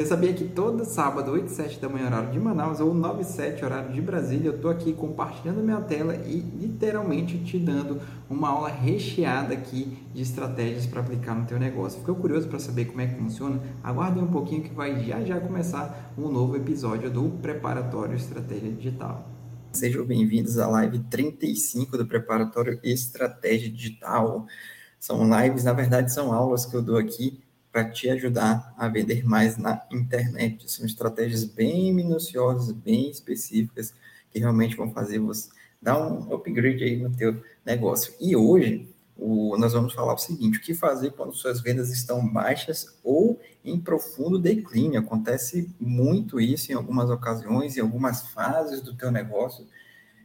Você sabia que todo sábado, 8 e 7 da manhã, horário de Manaus, ou 9 e 7, horário de Brasília, eu estou aqui compartilhando minha tela e literalmente te dando uma aula recheada aqui de estratégias para aplicar no teu negócio. Ficou curioso para saber como é que funciona? Aguarde um pouquinho que vai já já começar um novo episódio do Preparatório Estratégia Digital. Sejam bem-vindos à live 35 do Preparatório Estratégia Digital. São lives, na verdade, são aulas que eu dou aqui para te ajudar a vender mais na internet. São estratégias bem minuciosas, bem específicas, que realmente vão fazer você dar um upgrade aí no teu negócio. E hoje, o, nós vamos falar o seguinte, o que fazer quando suas vendas estão baixas ou em profundo declínio. Acontece muito isso em algumas ocasiões, em algumas fases do teu negócio,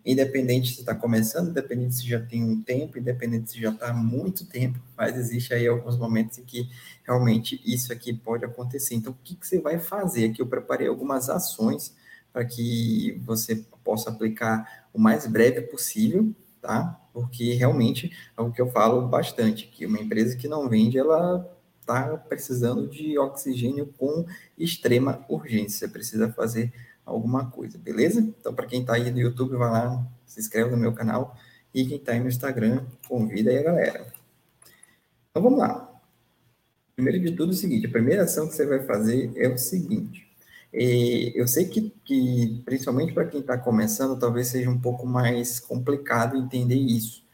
independente se está começando, independente se já tem um tempo, independente se já está há muito tempo, mas existe aí alguns momentos em que realmente isso aqui pode acontecer. Então, o que, que você vai fazer? Aqui eu preparei algumas ações para que você possa aplicar o mais breve possível, tá? Porque realmente é o que eu falo bastante, que uma empresa que não vende, ela está precisando de oxigênio com extrema urgência. Você precisa fazer alguma coisa, beleza? Então, para quem está aí no YouTube, vai lá, se inscreve no meu canal. E quem está aí no Instagram, convida aí a galera. Então, vamos lá. Primeiro de tudo, é o seguinte: a primeira ação que você vai fazer é o seguinte. Eu sei que, que principalmente para quem está começando, talvez seja um pouco mais complicado entender isso.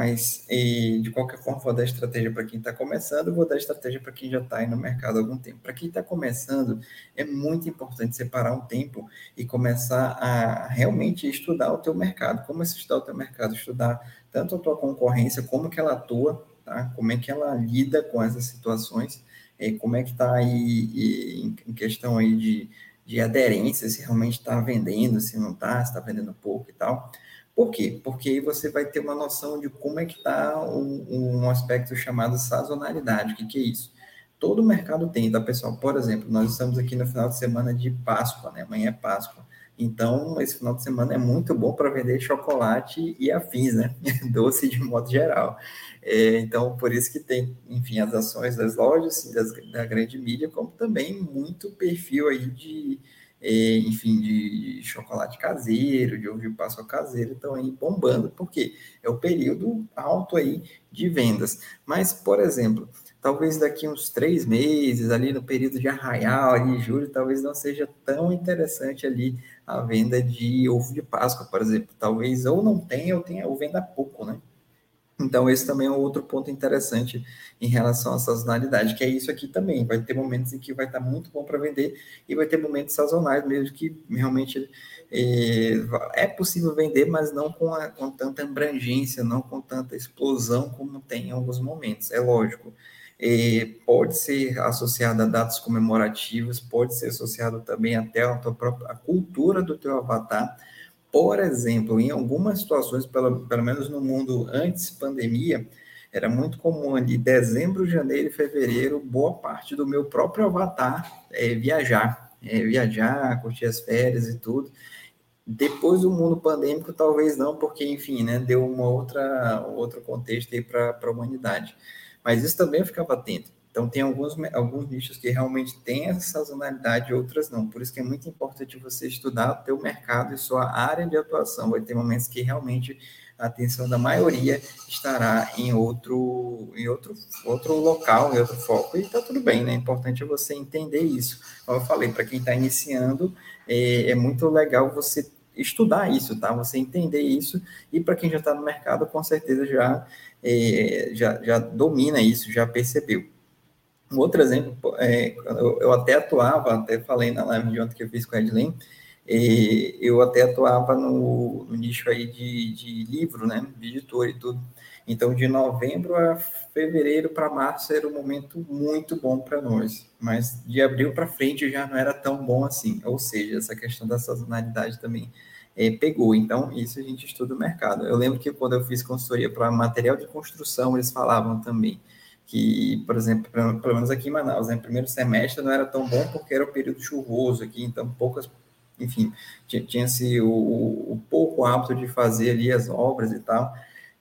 Mas, de qualquer forma, vou dar estratégia para quem está começando, vou dar estratégia para quem já está aí no mercado há algum tempo. Para quem está começando, é muito importante separar um tempo e começar a realmente estudar o teu mercado. Como é estudar o teu mercado? Estudar tanto a tua concorrência, como que ela atua, tá? como é que ela lida com essas situações, como é que está aí em questão aí de, de aderência, se realmente está vendendo, se não está, se está vendendo pouco e tal. Por quê? Porque aí você vai ter uma noção de como é que está um, um, aspecto chamado sazonalidade. O que, que é isso? Todo mercado tem, tá, pessoal? Por exemplo, nós estamos aqui no final de semana de Páscoa, né? Amanhã é Páscoa. Então, esse final de semana é muito bom para vender chocolate e afins, né? Doce de modo geral. É, então, por isso que tem, enfim, as ações das lojas, das, da grande mídia, como também muito perfil aí de, enfim, de chocolate caseiro, de ovo de Páscoa caseiro, estão aí bombando, porque é o período alto aí de vendas. Mas, por exemplo, talvez daqui uns três meses, ali no período de arraial, ali julho, talvez não seja tão interessante ali a venda de ovo de Páscoa, por exemplo. Talvez ou não tenha, ou tenha, ou venda pouco, né? Então, esse também é outro ponto interessante em relação à sazonalidade, que é isso aqui também. Vai ter momentos em que vai estar muito bom para vender e vai ter momentos sazonais mesmo que realmente é, é possível vender, mas não com, a, com tanta abrangência, não com tanta explosão como tem em alguns momentos. É lógico. É, pode ser associado a dados comemorativos, pode ser associado também até tua própria cultura do teu avatar, por exemplo, em algumas situações, pelo, pelo menos no mundo antes pandemia, era muito comum ali, dezembro, janeiro e fevereiro, boa parte do meu próprio avatar é, viajar, é, viajar, curtir as férias e tudo. Depois do mundo pandêmico, talvez não, porque, enfim, né, deu uma outra, outro contexto aí para a humanidade. Mas isso também eu ficava atento. Então, tem alguns, alguns nichos que realmente têm essa sazonalidade, outras não. Por isso que é muito importante você estudar o teu mercado e sua área de atuação. Vai ter momentos que realmente a atenção da maioria estará em outro, em outro, outro local, em outro foco, e está tudo bem, né? O importante é você entender isso. Como eu falei, para quem está iniciando, é, é muito legal você estudar isso, tá? Você entender isso, e para quem já está no mercado, com certeza já, é, já, já domina isso, já percebeu. Um outro exemplo, é, eu, eu, até atuava, até falei na live de ontem que eu fiz com a Edlen, eu até atuava no, no, nicho aí de, de livro, né, de editor e tudo. Então, de novembro a fevereiro para março era um momento muito bom para nós, mas de abril para frente já não era tão bom assim. Ou seja, essa questão da sazonalidade também é, pegou. Então, isso a gente estuda o mercado. Eu lembro que quando eu fiz consultoria para material de construção, eles falavam também que, por exemplo, pelo menos aqui em Manaus, né, primeiro semestre não era tão bom porque era o período chuvoso aqui, então poucas, enfim, tinha-se o, o, pouco hábito de fazer ali as obras e tal,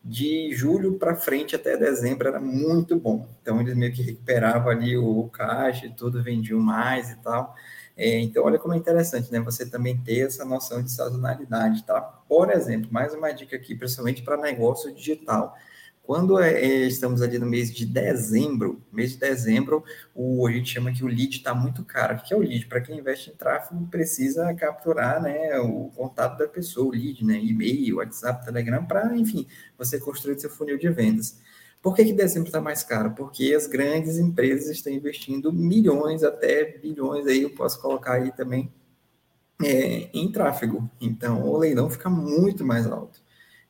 de julho para frente até dezembro era muito bom. Então eles meio que recuperavam ali o caixa e tudo, vendiam mais e tal. É, então olha como é interessante, né? Você também ter essa noção de sazonalidade, tá? Por exemplo, mais uma dica aqui, principalmente para negócio digital. Quando é, é, estamos ali no mês de dezembro, mês de dezembro, o, a gente chama que o lead está muito caro. O que é o lead? Para quem investe em tráfego, precisa capturar né, o contato da pessoa, o lead, né, e-mail, WhatsApp, Telegram, para, enfim, você construir seu funil de vendas. Por que, que dezembro está mais caro? Porque as grandes empresas estão investindo milhões, até bilhões, aí eu posso colocar aí também, é, em tráfego. Então, o leilão fica muito mais alto.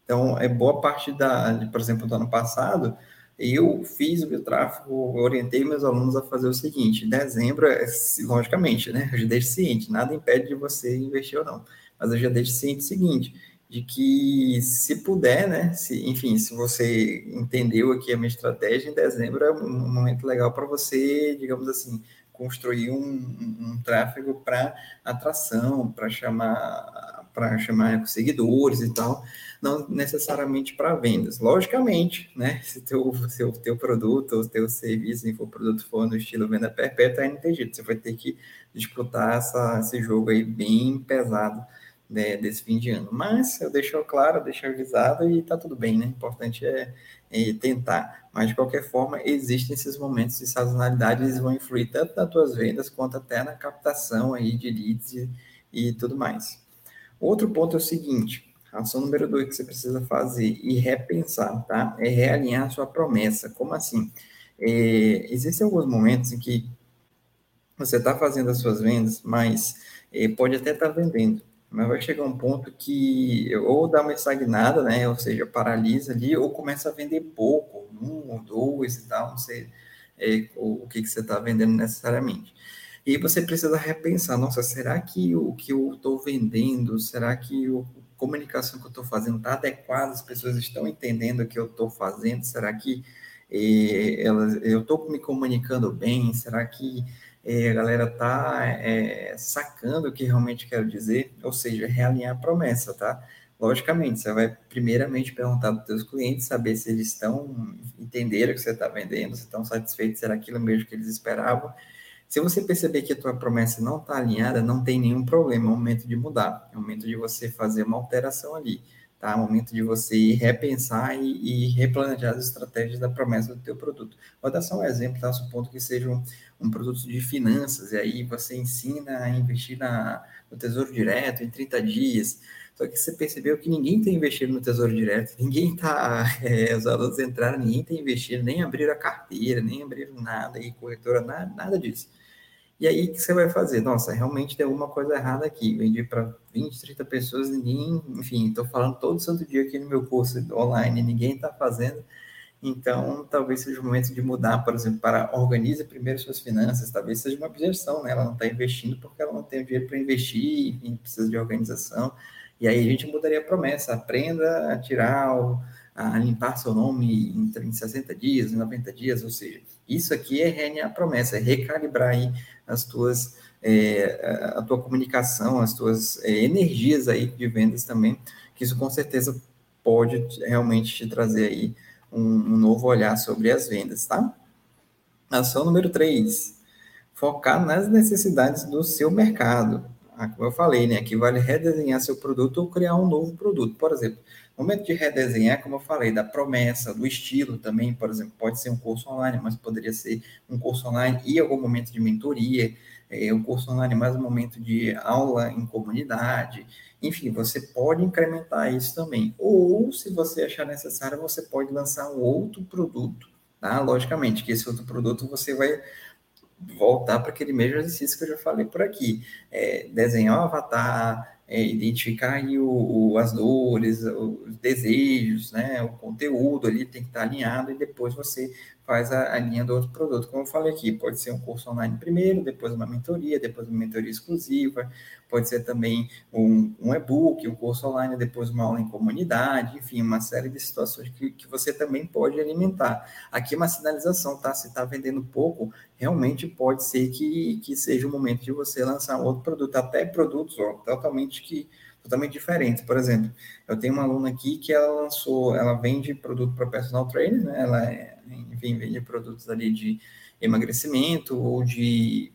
Então, é boa parte da, de, por exemplo, do ano passado, eu fiz o tráfego, orientei meus alunos a fazer o seguinte: dezembro, é, logicamente, né? Eu já deixo ciente, nada impede de você investir ou não, mas eu já deixo ciente o seguinte: de que se puder, né? Se, enfim, se você entendeu aqui a minha estratégia, em dezembro é um momento legal para você, digamos assim, construir um, um, um tráfego para atração, para chamar para chamar seguidores e tal, não necessariamente para vendas. Logicamente, né? Se teu, seu teu produto ou teu serviço, se for produto for no estilo venda perpétua, aí não tem jeito. Você vai ter que disputar essa, esse jogo aí bem pesado né, desse fim de ano. Mas eu deixo claro, deixo avisado e tá tudo bem, né? O importante é, é, tentar. Mas de qualquer forma, existem esses momentos de sazonalidade, eles vão influir tanto nas tuas vendas quanto até na captação aí de leads e, e tudo mais. Outro ponto é o seguinte: ação número dois que você precisa fazer e repensar, tá? É realinhar a sua promessa. Como assim? É, existem alguns momentos em que você está fazendo as suas vendas, mas é, pode até estar tá vendendo, mas vai chegar um ponto que ou dá uma estagnada, né? Ou seja, paralisa ali, ou começa a vender pouco, um ou dois e tal, não sei é, o, o que, que você está vendendo necessariamente. E você precisa repensar, nossa, será que o que eu estou vendendo, será que a comunicação que eu estou fazendo está adequada, as pessoas estão entendendo o que eu estou fazendo, será que eh, elas, eu estou me comunicando bem, será que eh, a galera está eh, sacando o que realmente quero dizer, ou seja, realinhar a promessa, tá? Logicamente, você vai primeiramente perguntar para os seus clientes, saber se eles estão entendendo o que você está vendendo, se estão satisfeitos, se era aquilo mesmo que eles esperavam, se você perceber que a tua promessa não está alinhada, não tem nenhum problema, é o momento de mudar, é o momento de você fazer uma alteração ali, tá? É o momento de você repensar e, e replanejar as estratégias da promessa do teu produto. Vou dar só um exemplo, tá? Supondo que seja um, um produto de finanças, e aí você ensina a investir na, no Tesouro Direto em 30 dias, só que você percebeu que ninguém está investindo no Tesouro Direto, ninguém está, é, os alunos entraram, ninguém está investindo, nem abriram a carteira, nem abriram nada, aí corretora, nada, nada disso. E aí, o que você vai fazer? Nossa, realmente tem alguma coisa errada aqui. Vendi para 20, 30 pessoas, ninguém, enfim, estou falando todo santo dia aqui no meu curso online, ninguém está fazendo. Então, talvez seja o momento de mudar, por exemplo, para organize primeiro suas finanças. Talvez seja uma objeção, né? Ela não está investindo porque ela não tem dinheiro para investir, enfim, precisa de organização. E aí a gente mudaria a promessa: aprenda a tirar o a limpar seu nome em, em 60 dias, em 90 dias, ou seja, isso aqui é realinhar a promessa, é recalibrar aí as tuas, é, a tua comunicação, as tuas é, energias aí de vendas também, que isso com certeza pode realmente te trazer aí um, um novo olhar sobre as vendas, tá? Ação número 3, focar nas necessidades do seu mercado. Ah, como eu falei, né? Aqui vale redesenhar seu produto ou criar um novo produto. Por exemplo, momento de redesenhar, como eu falei, da promessa, do estilo também, por exemplo, pode ser um curso online, mas poderia ser um curso online e algum momento de mentoria, é, um curso online mais um momento de aula em comunidade, enfim, você pode incrementar isso também. Ou, se você achar necessário, você pode lançar um outro produto, tá? Logicamente, que esse outro produto você vai voltar para aquele mesmo exercício que eu já falei por aqui. É, desenhar o avatar, é, identificar aí o, o, as dores, os desejos, né, o conteúdo ali tem que estar alinhado e depois você faz a, a, linha do outro produto. Como eu falei aqui, pode ser um curso online primeiro, depois uma mentoria, depois uma mentoria exclusiva, pode ser também um, um e-book, um curso online, depois uma aula em comunidade, enfim, uma série de situações que, que você também pode alimentar. Aqui uma sinalização, tá? Se está vendendo pouco, realmente pode ser que, que seja o momento de você lançar outro produto, até produtos ó, totalmente que totalmente diferentes. Por exemplo, eu tenho uma aluna aqui que ela lançou, ela vende produto para personal trainer, né? Ela, é, enfim, vende produtos ali de emagrecimento ou de,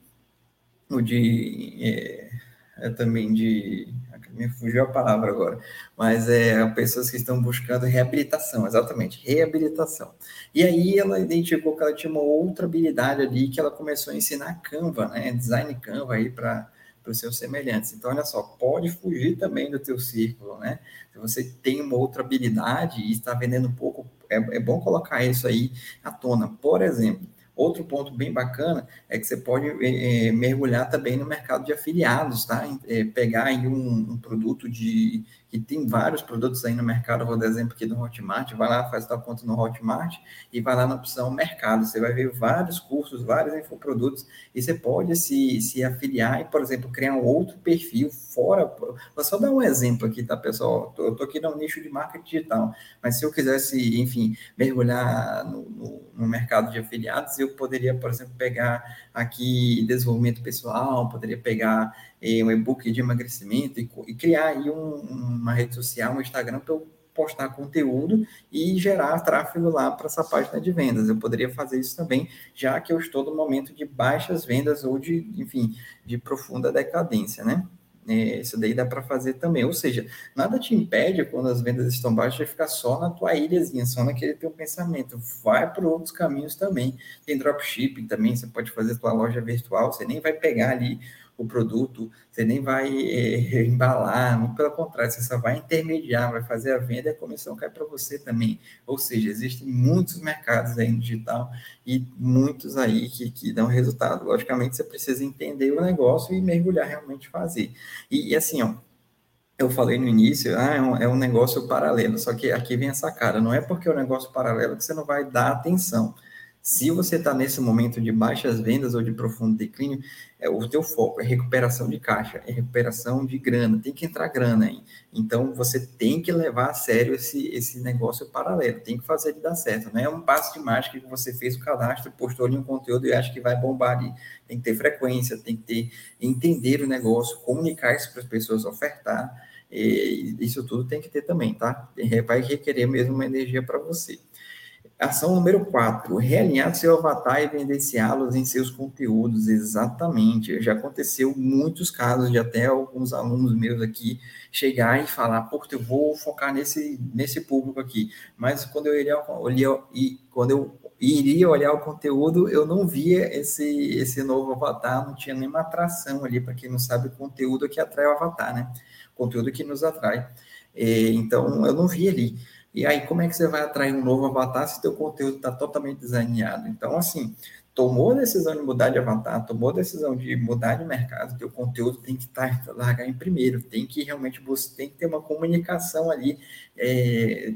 ou de é, é também de me fugiu a palavra agora, mas é pessoas que estão buscando reabilitação, exatamente, reabilitação. E aí ela identificou que ela tinha uma outra habilidade ali que ela começou a ensinar Canva, né, design Canva aí para para os seus semelhantes. Então, olha só, pode fugir também do teu círculo, né? Se você tem uma outra habilidade e está vendendo pouco, é, é bom colocar isso aí à tona. Por exemplo, Outro ponto bem bacana é que você pode é, mergulhar também no mercado de afiliados, tá? É, pegar aí um, um, produto de que tem vários produtos aí no mercado, vou dar exemplo aqui do Hotmart, vai lá, faz tua conta no Hotmart e vai lá na opção mercado, você vai ver vários cursos, vários infoprodutos e você pode se, se afiliar e, por exemplo, criar um outro perfil fora, vou só dar um exemplo aqui, tá, pessoal? Eu estou aqui no nicho de marketing digital, mas se eu quisesse, enfim, mergulhar no, no, no mercado de afiliados, eu poderia, por exemplo, pegar aqui desenvolvimento pessoal, poderia pegar eh, um e-book de emagrecimento e, e criar aí um, uma rede social, um Instagram para eu postar conteúdo e gerar tráfego lá para essa página de vendas. Eu poderia fazer isso também, já que eu estou no momento de baixas vendas ou de, enfim, de profunda decadência, né? É, isso daí dá para fazer também. Ou seja, nada te impede, quando as vendas estão baixas, de ficar só na tua ilhazinha, só naquele teu pensamento. Vai para outros caminhos também. Tem dropshipping também, você pode fazer tua loja virtual, você nem vai pegar ali o produto, você nem vai é, embalar, muito pelo contrário, você só vai intermediar, vai fazer a venda e a comissão cai para você também. Ou seja, existem muitos mercados aí no digital e muitos aí que, que dão resultado. Logicamente, você precisa entender o negócio e mergulhar realmente fazer. E, e assim, ó, eu falei no início, ah, é um, é um negócio paralelo, só que aqui vem essa cara, não é porque é um negócio paralelo que você não vai dar atenção. Se você está nesse momento de baixas vendas ou de profundo declínio, é, o teu foco é recuperação de caixa, é recuperação de grana, tem que entrar grana aí. Então, você tem que levar a sério esse, esse negócio paralelo, tem que fazer ele dar certo. Não é um passo de mágica que você fez o cadastro, postou ali um conteúdo e acha que vai bombar ali. Tem que ter frequência, tem que ter, entender o negócio, comunicar isso para as pessoas, ofertar. E isso tudo tem que ter também, tá? Vai requerer mesmo uma energia para você. Ação número 4, realinhar seu avatar e evidenciá-los em seus conteúdos, exatamente. Já aconteceu muitos casos de até alguns alunos meus aqui chegar e falar, pô, eu vou focar nesse, nesse público aqui. Mas quando eu iria, olhar, e quando eu iria olhar o conteúdo, eu não via esse, esse novo avatar, não tinha nenhuma atração ali, para quem não sabe, o conteúdo que atrai o avatar, né? Conteúdo que nos atrai. E, então, eu não vi ali. E aí, como é que você vai atrair um novo avatar se teu conteúdo está totalmente desalinhado? Então, assim, tomou a decisão de mudar de avatar, tomou a decisão de mudar de mercado, teu conteúdo tem que estar largar em primeiro, tem que realmente você tem que ter uma comunicação ali, é,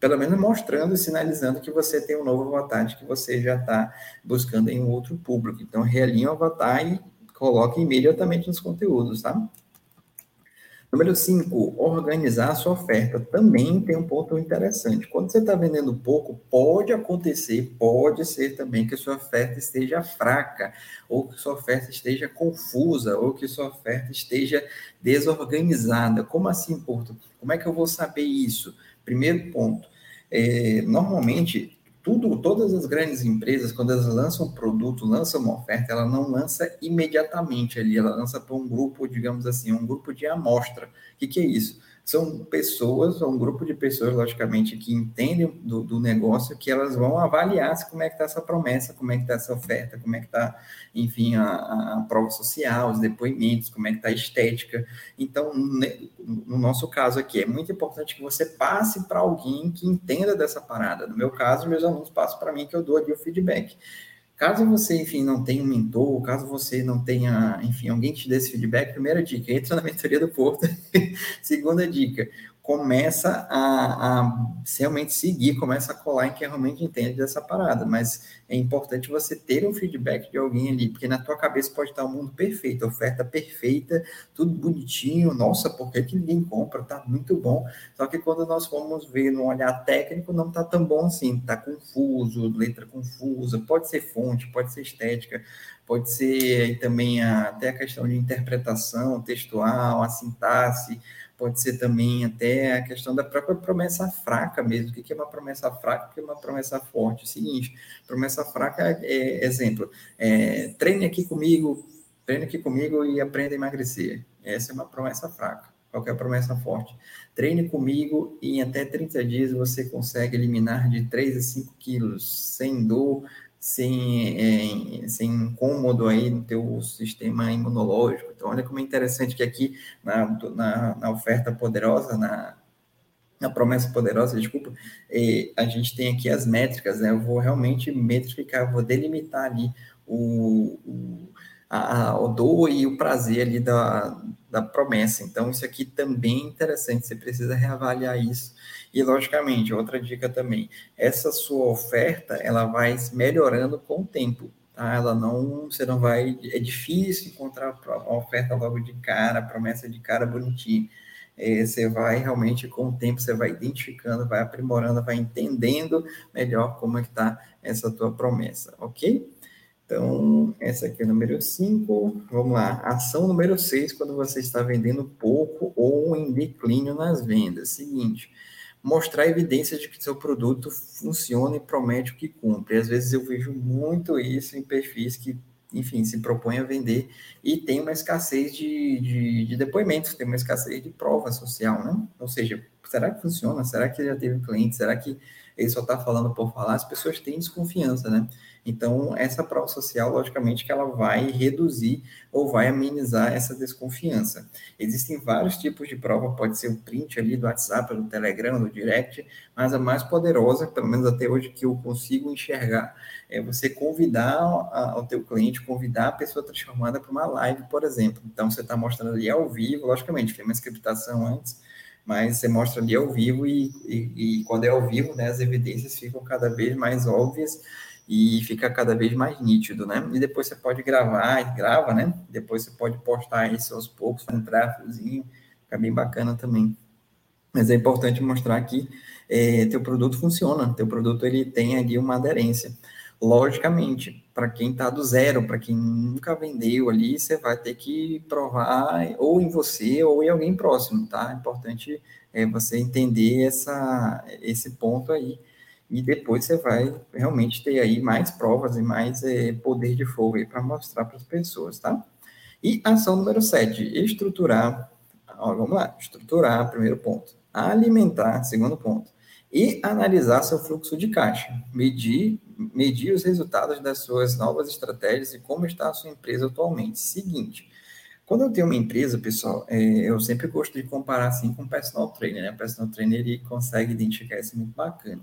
pelo menos mostrando e sinalizando que você tem um novo avatar, de que você já está buscando em um outro público. Então, realinha o avatar e coloque imediatamente nos conteúdos, tá? Número 5, organizar a sua oferta. Também tem um ponto interessante. Quando você está vendendo pouco, pode acontecer, pode ser também que a sua oferta esteja fraca, ou que sua oferta esteja confusa, ou que sua oferta esteja desorganizada. Como assim, Porto? Como é que eu vou saber isso? Primeiro ponto. É, normalmente, tudo, todas as grandes empresas, quando elas lançam um produto, lançam uma oferta, ela não lança imediatamente ali, ela lança para um grupo, digamos assim, um grupo de amostra. O que, que é isso? São pessoas, um grupo de pessoas, logicamente, que entendem do, do negócio, que elas vão avaliar como é que está essa promessa, como é que está essa oferta, como é que está, enfim, a, a, prova social, os depoimentos, como é que está a estética. Então, no nosso caso aqui, é muito importante que você passe para alguém que entenda dessa parada. No meu caso, meus alunos passam para mim que eu dou ali o feedback. Caso você, enfim, não tenha um mentor, caso você não tenha, enfim, alguém que te dê esse feedback, primeira dica, entra na mentoria do Porto. Segunda dica, começa a, a, realmente seguir, começa a colar em quem realmente entende dessa parada, mas é importante você ter um feedback de alguém ali, porque na tua cabeça pode estar o um mundo perfeito, oferta perfeita, tudo bonitinho, nossa, por que, que ninguém compra? Tá muito bom. Só que quando nós formos ver no olhar técnico, não tá tão bom assim, tá confuso, letra confusa, pode ser fonte, pode ser estética, pode ser também a, até a questão de interpretação textual, a sintaxe, pode ser também até a questão da própria promessa fraca mesmo. O que é uma promessa fraca? O que é uma promessa forte? É o seguinte, promessa fraca é, exemplo, é, treine aqui comigo, treine aqui comigo e aprenda a emagrecer. Essa é uma promessa fraca. Qual é promessa forte? Treine comigo e em até 30 dias você consegue eliminar de 3 a 5 quilos sem dor, sem, é, sem incômodo aí no teu sistema imunológico. Então, olha como é interessante que aqui na, na, na oferta poderosa, na, na promessa poderosa, desculpa, é, a gente tem aqui as métricas, né? Eu vou realmente metrificar, vou delimitar ali o, o, a, o dor e o prazer ali da, da promessa. Então, isso aqui também é interessante, você precisa reavaliar isso e, logicamente, outra dica também, essa sua oferta, ela vai melhorando com o tempo, tá? Ela não, você não vai, é difícil encontrar uma oferta logo de cara, promessa de cara bonitinha. É, você vai realmente, com o tempo, você vai identificando, vai aprimorando, vai entendendo melhor como é que está essa tua promessa, ok? Então, essa aqui é o número 5. Vamos lá. Ação número 6, quando você está vendendo pouco ou em declínio nas vendas. Seguinte, mostrar evidências de que seu produto funciona e promete o que cumpre. Às vezes eu vejo muito isso em perfis que, enfim, se propõem a vender e tem uma escassez de, de, de depoimentos, tem uma escassez de prova social, né? Ou seja, será que funciona? Será que já teve cliente? Será que ele só está falando por falar? As pessoas têm desconfiança, né? Então, essa prova social, logicamente, que ela vai reduzir ou vai amenizar essa desconfiança. Existem vários tipos de prova, pode ser o print ali do WhatsApp, do Telegram, do Direct, mas a mais poderosa, pelo menos até hoje que eu consigo enxergar, é você convidar o teu cliente, convidar a pessoa transformada para uma live, por exemplo. Então, você está mostrando ali ao vivo, logicamente, tem uma scriptação antes, mas você mostra ali ao vivo e, e, e quando é ao vivo, né, as evidências ficam cada vez mais óbvias e fica cada vez mais nítido, né? E depois você pode gravar, grava, né? Depois você pode postar isso aos poucos, um tráfegozinho, fica bem bacana também. Mas é importante mostrar que é, teu produto funciona, teu produto ele tem ali uma aderência. Logicamente, para quem está do zero, para quem nunca vendeu ali, você vai ter que provar ou em você ou em alguém próximo, tá? É importante é, você entender essa, esse ponto aí e depois você vai realmente ter aí mais provas e mais é, poder de fogo aí para mostrar para as pessoas, tá? E ação número 7, estruturar, ó, vamos lá, estruturar, primeiro ponto, alimentar, segundo ponto, e analisar seu fluxo de caixa, medir, medir os resultados das suas novas estratégias e como está a sua empresa atualmente. Seguinte, quando eu tenho uma empresa, pessoal, é, eu sempre gosto de comparar assim com o personal trainer, né? O personal trainer ele consegue identificar isso muito bacana.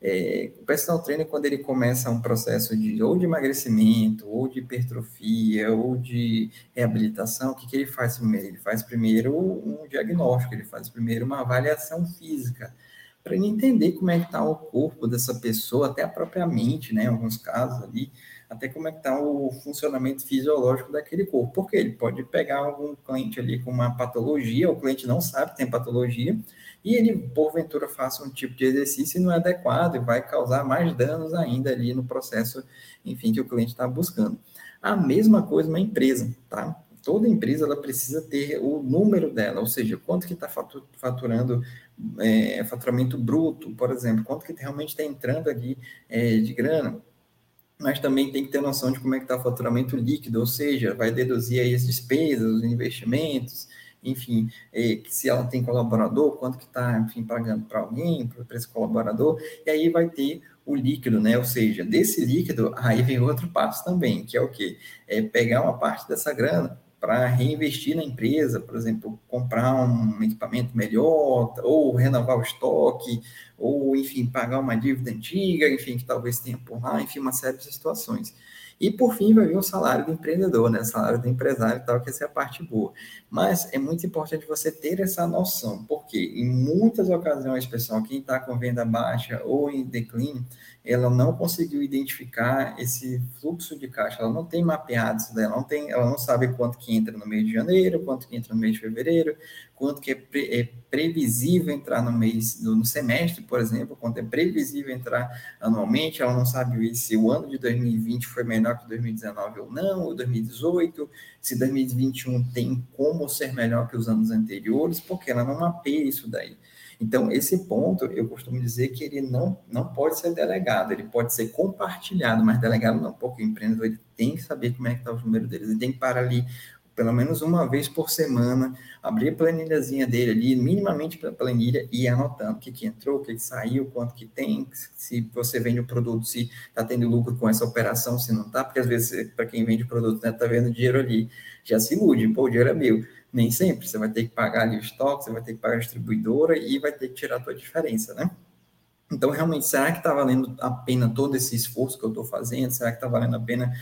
É, o personal trainer, quando ele começa um processo de ou de emagrecimento, ou de hipertrofia, ou de reabilitação, o que, que ele faz primeiro? Ele faz primeiro um diagnóstico, ele faz primeiro uma avaliação física, para ele entender como é que está o corpo dessa pessoa, até a própria mente, né, em alguns casos ali, até como é que está o funcionamento fisiológico daquele corpo. Porque ele pode pegar algum cliente ali com uma patologia, o cliente não sabe que tem patologia, e ele, porventura, faça um tipo de exercício não é adequado e vai causar mais danos ainda ali no processo, enfim, que o cliente está buscando. A mesma coisa uma empresa, tá? Toda empresa ela precisa ter o número dela, ou seja, quanto que está faturando é, faturamento bruto, por exemplo, quanto que realmente está entrando ali é, de grana, mas também tem que ter noção de como é que está o faturamento líquido, ou seja, vai deduzir aí as despesas, os investimentos, enfim, é, se ela tem colaborador, quanto que está, enfim, pagando para alguém, para esse colaborador, e aí vai ter o líquido, né? Ou seja, desse líquido, aí vem outro passo também, que é o quê? É pegar uma parte dessa grana para reinvestir na empresa, por exemplo, comprar um equipamento melhor, ou renovar o estoque, ou, enfim, pagar uma dívida antiga, enfim, que talvez tenha por lá, enfim, uma série de situações. E por fim vai vir o salário do empreendedor, né? O salário do empresário e tal, que essa é a parte boa. Mas é muito importante você ter essa noção, porque em muitas ocasiões, pessoal, quem está com venda baixa ou em declínio, ela não conseguiu identificar esse fluxo de caixa, ela não tem mapeado isso, ela não tem, ela não sabe quanto que entra no mês de janeiro, quanto que entra no mês de fevereiro, quanto que é, pre, é previsível entrar no mês, no, no, semestre, por exemplo, quanto é previsível entrar anualmente, ela não sabe se o ano de 2020 foi melhor que 2019 ou não, ou 2018, se 2021 tem como ser melhor que os anos anteriores, porque ela não mapeia isso daí. Então, esse ponto, eu costumo dizer que ele não, não pode ser delegado, ele pode ser compartilhado, mas delegado não, porque o empreendedor ele tem que saber como é que está o número deles, ele tem que parar ali pelo menos uma vez por semana, abrir a planilhazinha dele ali, minimamente para planilha, e ir anotando o que, que entrou, o que, que saiu, quanto que tem, se você vende o produto, se está tendo lucro com essa operação, se não está, porque às vezes, para quem vende produto, está né, tá vendo dinheiro ali, já se ilude, pô, o dinheiro é meu. Nem sempre, você vai ter que pagar ali o estoque, você vai ter que pagar a distribuidora e vai ter que tirar a tua diferença, né? Então, realmente, será que está valendo a pena todo esse esforço que eu estou fazendo? Será que está valendo a pena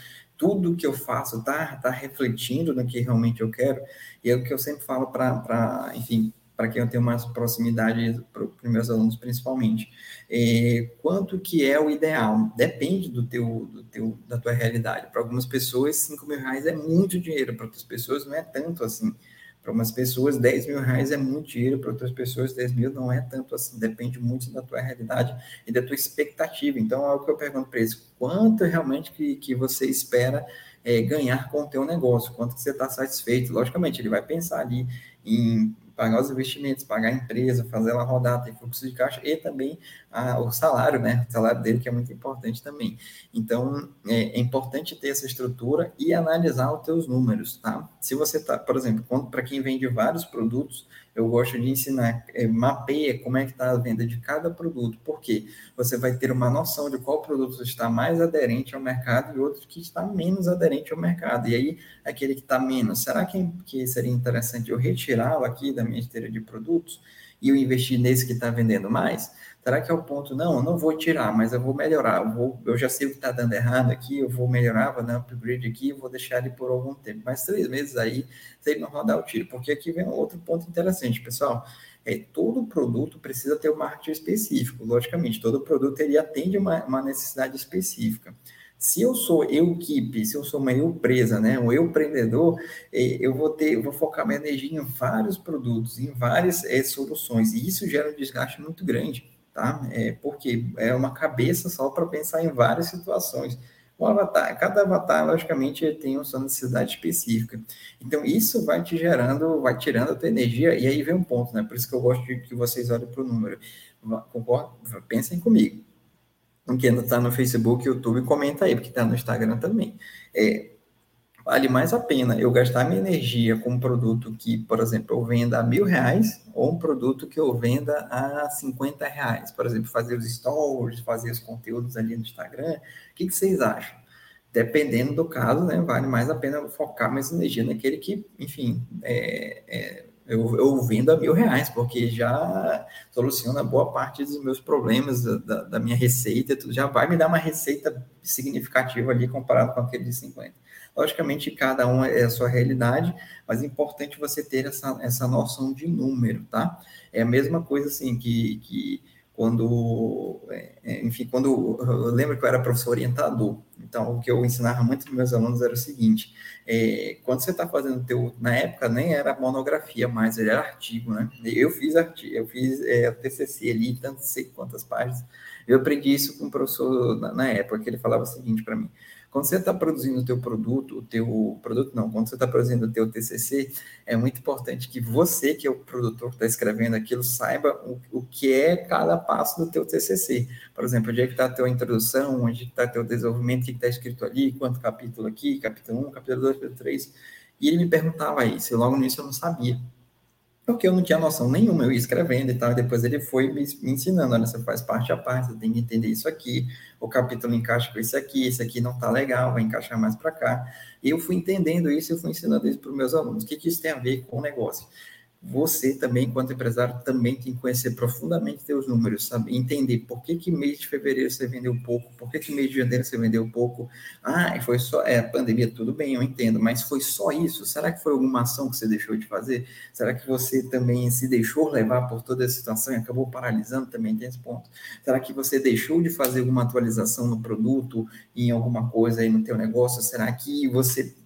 tudo que eu faço está tá refletindo no que realmente eu quero, e é o que eu sempre falo para, enfim, para quem eu tenho mais proximidade, para os meus alunos principalmente. É, quanto que é o ideal? Depende do teu, do teu, da tua realidade. Para algumas pessoas, 5 mil reais é muito dinheiro, para outras pessoas não é tanto assim. Para umas pessoas, 10 mil reais é muito dinheiro, para outras pessoas, 10 mil não é tanto assim, depende muito da tua realidade e da tua expectativa. Então, é o que eu pergunto para eles, quanto realmente que, que você espera é, ganhar com o teu negócio, quanto que você está satisfeito. Logicamente, ele vai pensar ali em pagar os investimentos, pagar a empresa, fazer ela rodar, ter fluxo de caixa e também a, o salário, né? O salário dele que é muito importante também. Então, é, é importante ter essa estrutura e analisar os teus números, tá? Se você tá, por exemplo, para quem vende vários produtos, eu gosto de ensinar, é, mapeia como é que está a venda de cada produto, porque você vai ter uma noção de qual produto está mais aderente ao mercado e outro que está menos aderente ao mercado. E aí, aquele que está menos, será que, que seria interessante eu retirá-lo aqui da minha esteira de produtos e eu investir nesse que está vendendo mais? Será que é o ponto? Não, eu não vou tirar, mas eu vou melhorar. Eu, vou, eu já sei o que está dando errado aqui, eu vou melhorar, vou dar um upgrade aqui, eu vou deixar ele por algum tempo. Mais três meses aí, se ele não rodar o tiro. Porque aqui vem um outro ponto interessante, pessoal. É, todo produto precisa ter um marketing específico, logicamente. Todo produto ele atende uma, uma necessidade específica. Se eu sou eu equipe, se eu sou uma empresa, né, um empreendedor, é, eu vou ter, eu vou focar minha energia em vários produtos, em várias é, soluções, e isso gera um desgaste muito grande tá? É, porque é uma cabeça só para pensar em várias situações. O avatar, cada avatar, logicamente, tem uma sua necessidade específica. Então, isso vai te gerando, vai tirando a tua energia, e aí vem um ponto, né? Por isso que eu gosto de que vocês olhem para o número. Concordo? Pensem comigo. Quem está no Facebook, YouTube, comenta aí, porque está no Instagram também. É, vale mais a pena eu gastar minha energia com um produto que, por exemplo, eu venda a mil reais ou um produto que eu venda a 50 reais. Por exemplo, fazer os stories, fazer os conteúdos ali no Instagram. O que, que vocês acham? Dependendo do caso, né, vale mais a pena focar mais energia naquele que, enfim, é, é, eu, eu vendo a mil reais, porque já soluciona boa parte dos meus problemas, da, da minha receita, já vai me dar uma receita significativa ali comparado com aquele de 50. Logicamente, cada um é a sua realidade, mas é importante você ter essa, essa noção de número, tá? É a mesma coisa assim que, que quando, é, enfim, quando eu lembro que eu era professor orientador, então o que eu ensinava muito para meus alunos era o seguinte: é, quando você está fazendo teu, na época nem era monografia mais, era artigo, né? Eu fiz artigo, eu fiz é, TCC ali, tanto sei quantas páginas. Eu aprendi isso com o professor na, na época que ele falava o seguinte para mim: quando você está produzindo o teu produto, o teu produto não, quando você está produzindo o teu TCC, é muito importante que você, que é o produtor que está escrevendo aquilo, saiba o, o que é cada passo do teu TCC. Por exemplo, onde é que está a tua introdução, onde está teu desenvolvimento, o que está escrito ali, quanto capítulo aqui, capítulo 1, capítulo 2, capítulo 3. E ele me perguntava isso, e logo nisso eu não sabia porque eu não tinha noção nenhuma, eu ia escrevendo e tal, e depois ele foi me, me ensinando, olha, você faz parte a parte, você tem que entender isso aqui, o capítulo encaixa com esse aqui, esse aqui não tá legal, vai encaixar mais para cá, e eu fui entendendo isso, eu fui ensinando isso para os meus alunos, o que, que isso tem a ver com o negócio? Você também, enquanto empresário, também tem que conhecer profundamente seus números, sabe? Entender por que, que mês de fevereiro você vendeu pouco, por que, que mês de janeiro você vendeu pouco. Ah, foi só, é, pandemia, tudo bem, eu entendo, mas foi só isso? Será que foi alguma ação que você deixou de fazer? Será que você também se deixou levar por toda a situação e acabou paralisando? Também tem esse ponto. Será que você deixou de fazer alguma atualização no produto, em alguma coisa aí no teu negócio? Será que você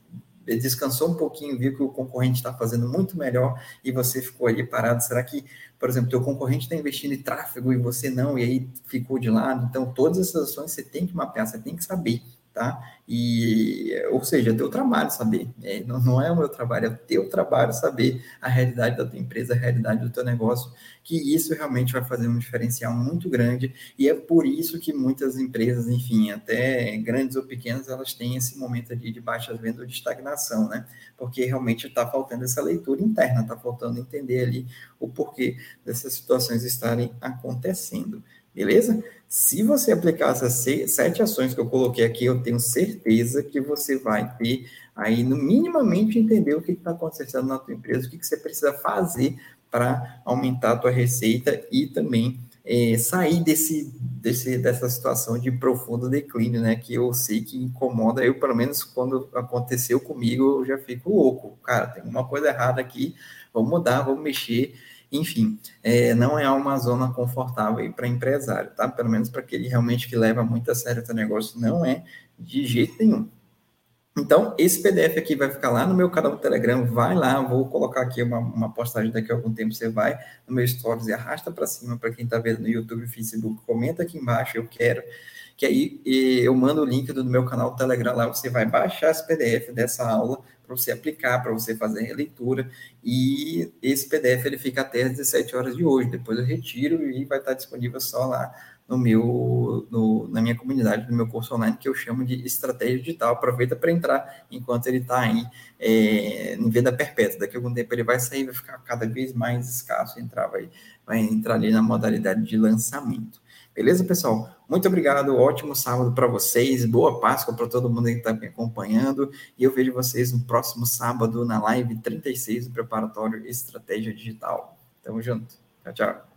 descansou um pouquinho, viu que o concorrente está fazendo muito melhor e você ficou ali parado. Será que, por exemplo, teu concorrente está investindo em tráfego e você não, e aí ficou de lado? Então, todas essas ações você tem que mapear, você tem que saber, tá? E, ou seja, é teu trabalho saber, é, não, não é o meu trabalho, é o teu trabalho saber a realidade da tua empresa, a realidade do teu negócio, que isso realmente vai fazer um diferencial muito grande, e é por isso que muitas empresas, enfim, até grandes ou pequenas, elas têm esse momento ali de baixas vendas ou de estagnação, né? Porque realmente está faltando essa leitura interna, está faltando entender ali o porquê dessas situações estarem acontecendo. Beleza? Se você aplicar essas sete ações que eu coloquei aqui, eu tenho certeza que você vai ter aí, no minimamente, entender o que está acontecendo na tua empresa, o que, que você precisa fazer para aumentar a tua receita e também é, sair desse, desse, dessa situação de profundo declínio, né? Que eu sei que incomoda, eu, pelo menos, quando aconteceu comigo, eu já fico louco. Cara, tem uma coisa errada aqui, vamos mudar, vamos mexer. Enfim, é, não é uma zona confortável para empresário, tá? Pelo menos para aquele realmente que leva muito a sério o seu negócio, não é de jeito nenhum. Então, esse PDF aqui vai ficar lá no meu canal do Telegram, vai lá, vou colocar aqui uma, uma postagem daqui a algum tempo, você vai no meu Stories e arrasta para cima, para quem está vendo no YouTube Facebook, comenta aqui embaixo, eu quero, que aí eu mando o link do meu canal do Telegram lá, você vai baixar esse PDF dessa aula, para você aplicar, para você fazer a releitura, e esse PDF ele fica até às 17 horas de hoje, depois eu retiro e vai estar disponível só lá no meu, no, na minha comunidade, no meu curso online, que eu chamo de estratégia digital. Aproveita para entrar enquanto ele está aí é, em venda perpétua. Daqui a algum tempo ele vai sair, vai ficar cada vez mais escasso, entrar, vai, vai entrar ali na modalidade de lançamento. Beleza, pessoal? Muito obrigado, ótimo sábado para vocês, boa Páscoa para todo mundo que está me acompanhando, e eu vejo vocês no próximo sábado na live 36 do Preparatório Estratégia Digital. Tamo junto. Tchau, tchau.